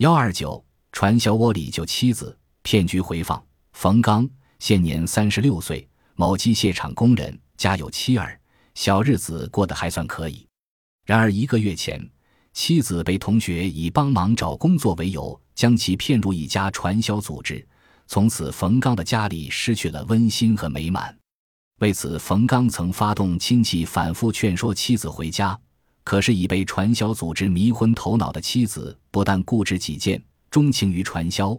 幺二九传销窝里救妻子，骗局回放。冯刚现年三十六岁，某机械厂工人，家有妻儿，小日子过得还算可以。然而一个月前，妻子被同学以帮忙找工作为由，将其骗入一家传销组织。从此，冯刚的家里失去了温馨和美满。为此，冯刚曾发动亲戚反复劝说妻子回家，可是已被传销组织迷昏头脑的妻子，不但固执己见、钟情于传销，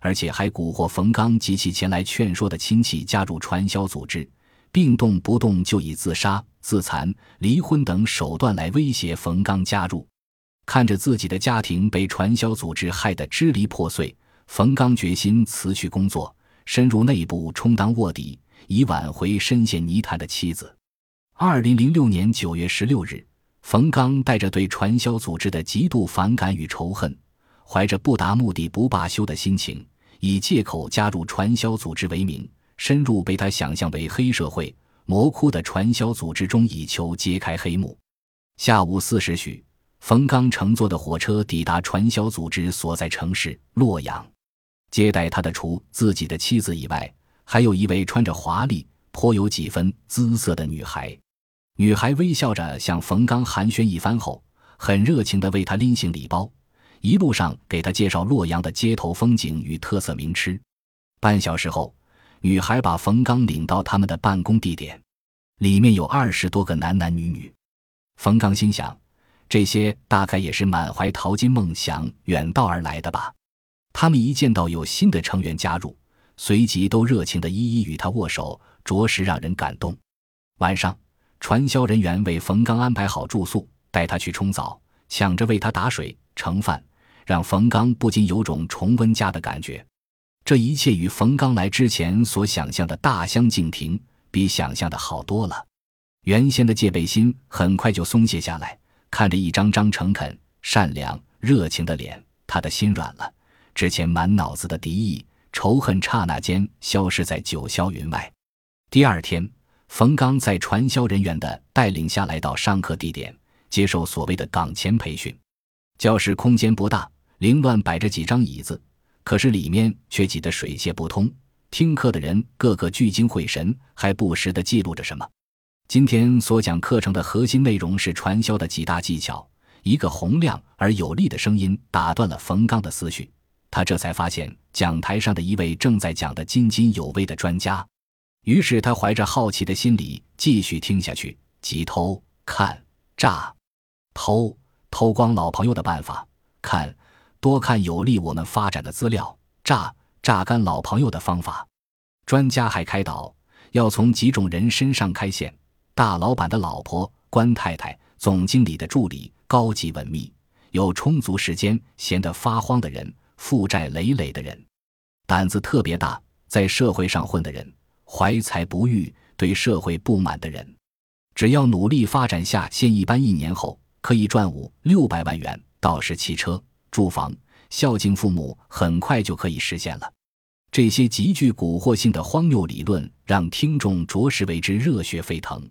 而且还蛊惑冯刚及其前来劝说的亲戚加入传销组织，并动不动就以自杀、自残、离婚等手段来威胁冯刚加入。看着自己的家庭被传销组织害得支离破碎。冯刚决心辞去工作，深入内部充当卧底，以挽回深陷泥潭的妻子。二零零六年九月十六日，冯刚带着对传销组织的极度反感与仇恨，怀着不达目的不罢休的心情，以借口加入传销组织为名，深入被他想象为黑社会、魔窟的传销组织中，以求揭开黑幕。下午四时许，冯刚乘坐的火车抵达传销组织所在城市洛阳。接待他的除自己的妻子以外，还有一位穿着华丽、颇有几分姿色的女孩。女孩微笑着向冯刚寒暄一番后，很热情地为他拎行李包，一路上给他介绍洛阳的街头风景与特色名吃。半小时后，女孩把冯刚领到他们的办公地点，里面有二十多个男男女女。冯刚心想，这些大概也是满怀淘金梦想远道而来的吧。他们一见到有新的成员加入，随即都热情地一一与他握手，着实让人感动。晚上，传销人员为冯刚安排好住宿，带他去冲澡，抢着为他打水盛饭，让冯刚不禁有种重温家的感觉。这一切与冯刚来之前所想象的大相径庭，比想象的好多了。原先的戒备心很快就松懈下来，看着一张张诚恳、善良、热情的脸，他的心软了。之前满脑子的敌意、仇恨，刹那间消失在九霄云外。第二天，冯刚在传销人员的带领下来到上课地点，接受所谓的岗前培训。教室空间不大，凌乱摆着几张椅子，可是里面却挤得水泄不通。听课的人个个聚精会神，还不时地记录着什么。今天所讲课程的核心内容是传销的几大技巧。一个洪亮而有力的声音打断了冯刚的思绪。他这才发现讲台上的一位正在讲得津津有味的专家，于是他怀着好奇的心理继续听下去。即偷、看、诈、偷偷光老朋友的办法，看多看有利我们发展的资料，榨榨干老朋友的方法。专家还开导，要从几种人身上开线：大老板的老婆、官太太、总经理的助理、高级文秘、有充足时间闲得发慌的人。负债累累的人，胆子特别大，在社会上混的人，怀才不遇，对社会不满的人，只要努力发展下线，一般一年后可以赚五六百万元，到时汽车、住房、孝敬父母，很快就可以实现了。这些极具蛊惑性的荒谬理论，让听众着实为之热血沸腾，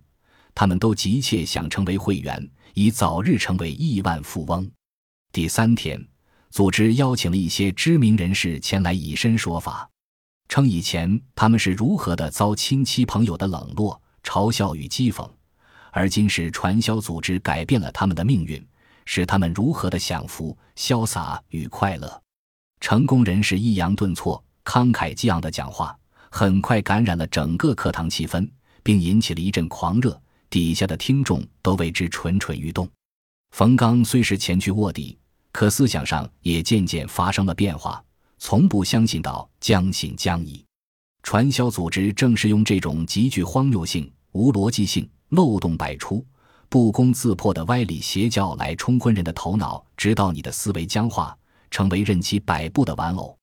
他们都急切想成为会员，以早日成为亿万富翁。第三天。组织邀请了一些知名人士前来以身说法，称以前他们是如何的遭亲戚朋友的冷落、嘲笑与讥讽，而今是传销组织改变了他们的命运，使他们如何的享福、潇洒与快乐。成功人士抑扬顿挫、慷慨激昂的讲话，很快感染了整个课堂气氛，并引起了一阵狂热，底下的听众都为之蠢蠢欲动。冯刚虽是前去卧底。可思想上也渐渐发生了变化，从不相信到将信将疑。传销组织正是用这种极具荒谬性、无逻辑性、漏洞百出、不攻自破的歪理邪教来冲昏人的头脑，直到你的思维僵化，成为任其摆布的玩偶。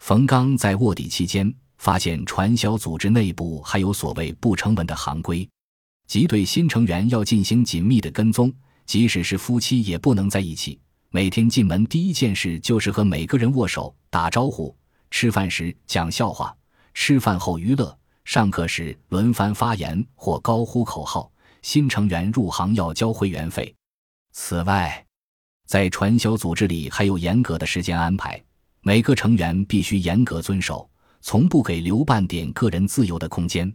冯刚在卧底期间，发现传销组织内部还有所谓不成文的行规，即对新成员要进行紧密的跟踪，即使是夫妻也不能在一起。每天进门第一件事就是和每个人握手打招呼，吃饭时讲笑话，吃饭后娱乐，上课时轮番发言或高呼口号。新成员入行要交会员费。此外，在传销组织里还有严格的时间安排，每个成员必须严格遵守，从不给留半点个人自由的空间。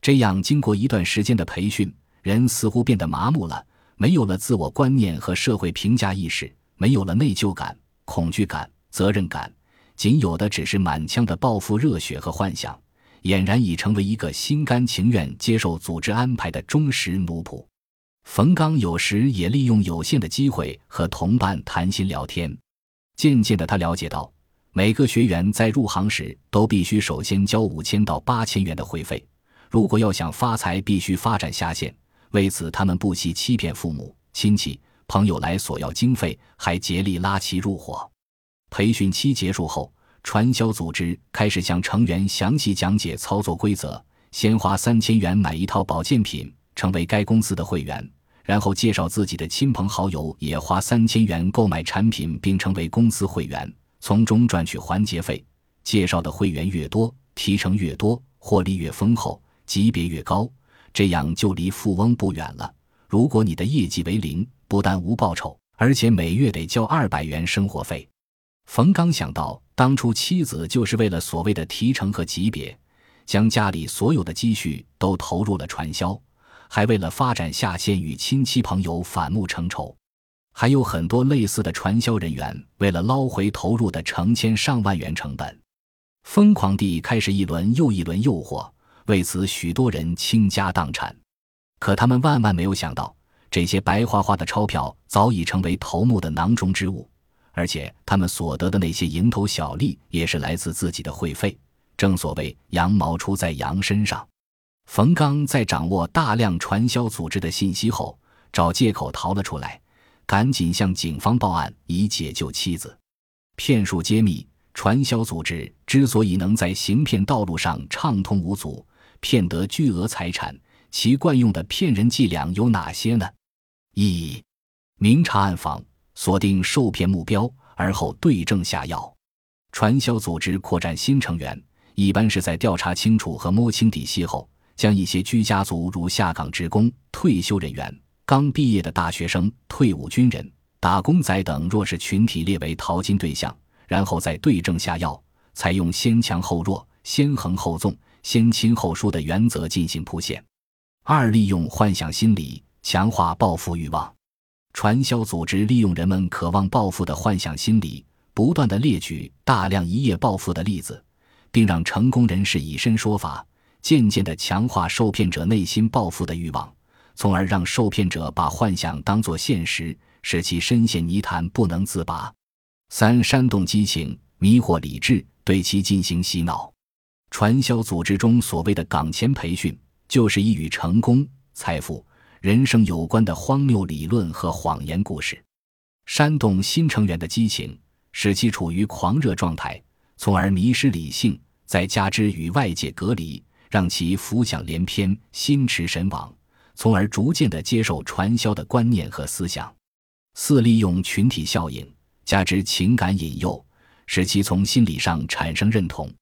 这样，经过一段时间的培训，人似乎变得麻木了，没有了自我观念和社会评价意识，没有了内疚感、恐惧感、责任感，仅有的只是满腔的报复热血和幻想，俨然已成为一个心甘情愿接受组织安排的忠实奴仆。冯刚有时也利用有限的机会和同伴谈心聊天。渐渐的，他了解到，每个学员在入行时都必须首先交五千到八千元的会费。如果要想发财，必须发展下线。为此，他们不惜欺骗父母、亲戚、朋友来索要经费，还竭力拉其入伙。培训期结束后，传销组织开始向成员详细讲解操作规则：先花三千元买一套保健品。成为该公司的会员，然后介绍自己的亲朋好友也花三千元购买产品并成为公司会员，从中赚取环节费。介绍的会员越多，提成越多，获利越丰厚，级别越高，这样就离富翁不远了。如果你的业绩为零，不但无报酬，而且每月得交二百元生活费。冯刚想到，当初妻子就是为了所谓的提成和级别，将家里所有的积蓄都投入了传销。还为了发展下线，与亲戚朋友反目成仇，还有很多类似的传销人员，为了捞回投入的成千上万元成本，疯狂地开始一轮又一轮诱惑，为此许多人倾家荡产。可他们万万没有想到，这些白花花的钞票早已成为头目的囊中之物，而且他们所得的那些蝇头小利，也是来自自己的会费。正所谓羊毛出在羊身上。冯刚在掌握大量传销组织的信息后，找借口逃了出来，赶紧向警方报案以解救妻子。骗术揭秘：传销组织之所以能在行骗道路上畅通无阻，骗得巨额财产，其惯用的骗人伎俩有哪些呢？一、明察暗访，锁定受骗目标，而后对症下药。传销组织扩展新成员，一般是在调查清楚和摸清底细后。将一些居家族如下岗职工、退休人员、刚毕业的大学生、退伍军人、打工仔等弱势群体列为淘金对象，然后再对症下药，采用先强后弱、先横后纵、先亲后疏的原则进行铺线。二、利用幻想心理强化报复欲望。传销组织利用人们渴望报复的幻想心理，不断的列举大量一夜暴富的例子，并让成功人士以身说法。渐渐地强化受骗者内心报复的欲望，从而让受骗者把幻想当作现实，使其深陷泥潭不能自拔。三、煽动激情，迷惑理智，对其进行洗脑。传销组织中所谓的岗前培训，就是一与成功、财富、人生有关的荒谬理论和谎言故事，煽动新成员的激情，使其处于狂热状态，从而迷失理性，再加之与外界隔离。让其浮想联翩、心驰神往，从而逐渐地接受传销的观念和思想。四、利用群体效应，加之情感引诱，使其从心理上产生认同。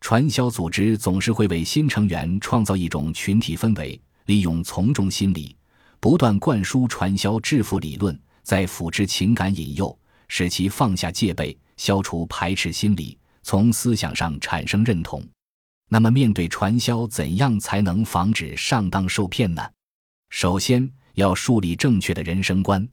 传销组织总是会为新成员创造一种群体氛围，利用从众心理，不断灌输传销致富理论，在辅之情感引诱，使其放下戒备，消除排斥心理，从思想上产生认同。那么，面对传销，怎样才能防止上当受骗呢？首先要树立正确的人生观。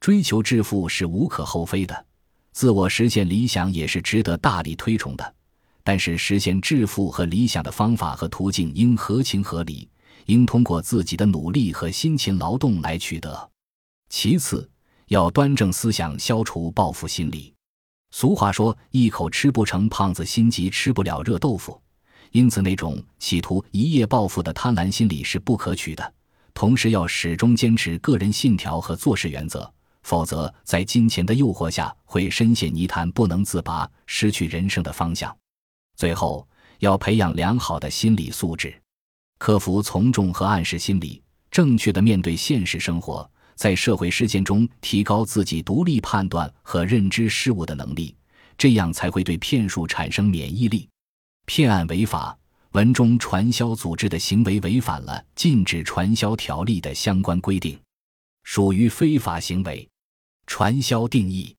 追求致富是无可厚非的，自我实现理想也是值得大力推崇的。但是，实现致富和理想的方法和途径应合情合理，应通过自己的努力和辛勤劳动来取得。其次，要端正思想，消除报复心理。俗话说：“一口吃不成胖子，心急吃不了热豆腐。”因此，那种企图一夜暴富的贪婪心理是不可取的。同时，要始终坚持个人信条和做事原则，否则在金钱的诱惑下会深陷泥潭不能自拔，失去人生的方向。最后，要培养良好的心理素质，克服从众和暗示心理，正确的面对现实生活，在社会事件中提高自己独立判断和认知事物的能力，这样才会对骗术产生免疫力。骗案违法，文中传销组织的行为违反了禁止传销条例的相关规定，属于非法行为。传销定义，《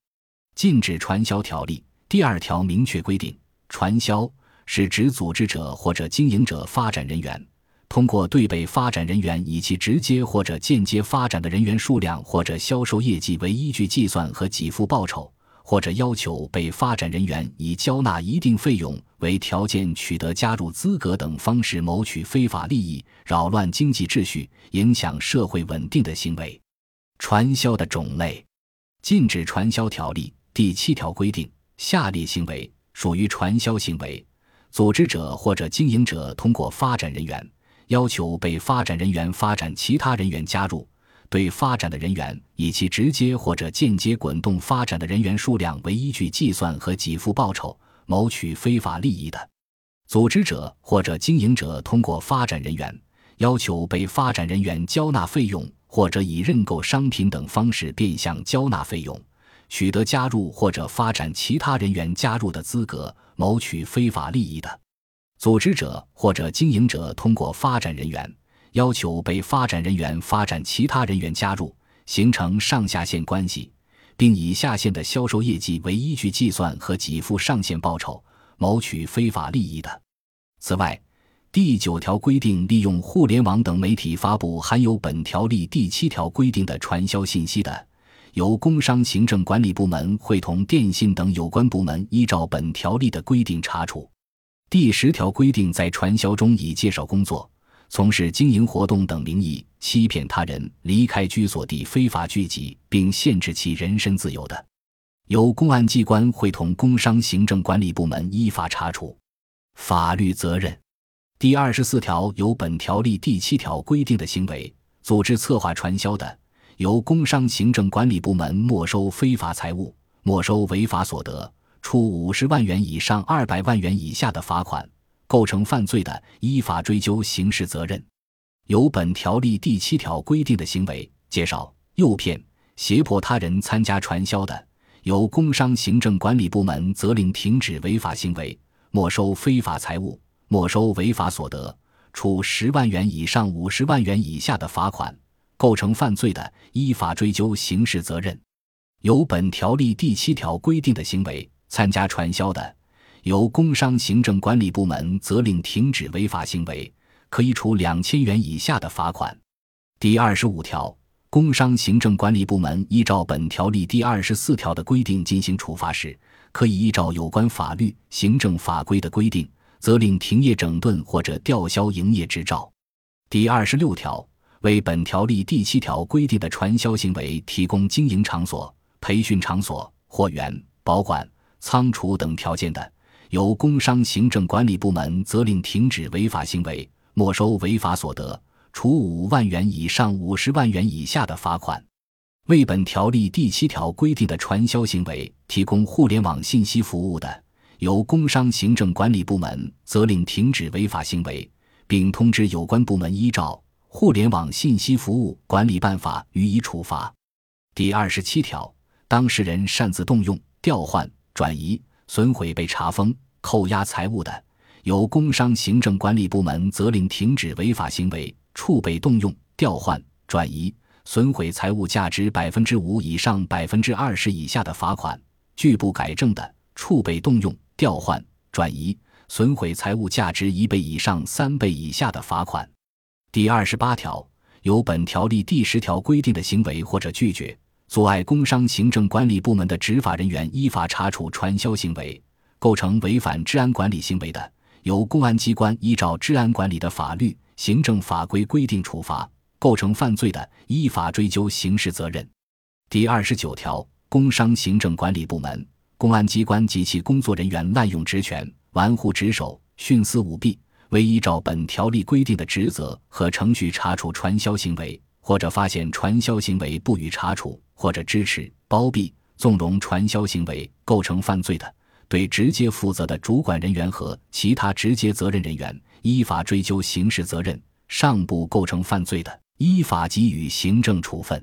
禁止传销条例》第二条明确规定，传销是指组织者或者经营者发展人员。通过对被发展人员以其直接或者间接发展的人员数量或者销售业绩为依据计算和给付报酬，或者要求被发展人员以交纳一定费用为条件取得加入资格等方式谋取非法利益、扰乱经济秩序、影响社会稳定的行为。传销的种类，《禁止传销条例》第七条规定，下列行为属于传销行为：组织者或者经营者通过发展人员。要求被发展人员发展其他人员加入，对发展的人员以其直接或者间接滚动发展的人员数量为依据计算和给付报酬，谋取非法利益的；组织者或者经营者通过发展人员要求被发展人员交纳费用，或者以认购商品等方式变相交纳费用，取得加入或者发展其他人员加入的资格，谋取非法利益的。组织者或者经营者通过发展人员要求被发展人员发展其他人员加入，形成上下线关系，并以下线的销售业绩为依据计算和给付上线报酬，谋取非法利益的。此外，第九条规定，利用互联网等媒体发布含有本条例第七条规定的传销信息的，由工商行政管理部门会同电信等有关部门依照本条例的规定查处。第十条规定，在传销中以介绍工作、从事经营活动等名义欺骗他人离开居所地非法聚集，并限制其人身自由的，由公安机关会同工商行政管理部门依法查处。法律责任。第二十四条，由本条例第七条规定的行为组织策划传销的，由工商行政管理部门没收非法财物、没收违法所得。处五十万元以上二百万元以下的罚款，构成犯罪的，依法追究刑事责任。有本条例第七条规定的行为，介绍、诱骗、胁迫他人参加传销的，由工商行政管理部门责令停止违法行为，没收非法财物，没收违法所得，处十万元以上五十万元以下的罚款，构成犯罪的，依法追究刑事责任。有本条例第七条规定的行为。参加传销的，由工商行政管理部门责令停止违法行为，可以处两千元以下的罚款。第二十五条，工商行政管理部门依照本条例第二十四条的规定进行处罚时，可以依照有关法律、行政法规的规定，责令停业整顿或者吊销营业执照。第二十六条，为本条例第七条规定的传销行为提供经营场所、培训场所、货源、保管。仓储等条件的，由工商行政管理部门责令停止违法行为，没收违法所得，处五万元以上五十万元以下的罚款。为本条例第七条规定的传销行为提供互联网信息服务的，由工商行政管理部门责令停止违法行为，并通知有关部门依照《互联网信息服务管理办法》予以处罚。第二十七条，当事人擅自动用、调换。转移、损毁被查封、扣押财物的，由工商行政管理部门责令停止违法行为，处被动用、调换、转移、损毁财物价值百分之五以上百分之二十以下的罚款；拒不改正的，处被动用、调换、转移、损毁财物价值一倍以上三倍以下的罚款。第二十八条，有本条例第十条规定的行为或者拒绝。阻碍工商行政管理部门的执法人员依法查处传销行为，构成违反治安管理行为的，由公安机关依照治安管理的法律、行政法规规定处罚；构成犯罪的，依法追究刑事责任。第二十九条，工商行政管理部门、公安机关及其工作人员滥用职权、玩忽职守、徇私舞弊，未依照本条例规定的职责和程序查处传销行为。或者发现传销行为不予查处，或者支持、包庇、纵容传销行为构成犯罪的，对直接负责的主管人员和其他直接责任人员依法追究刑事责任；尚不构成犯罪的，依法给予行政处分。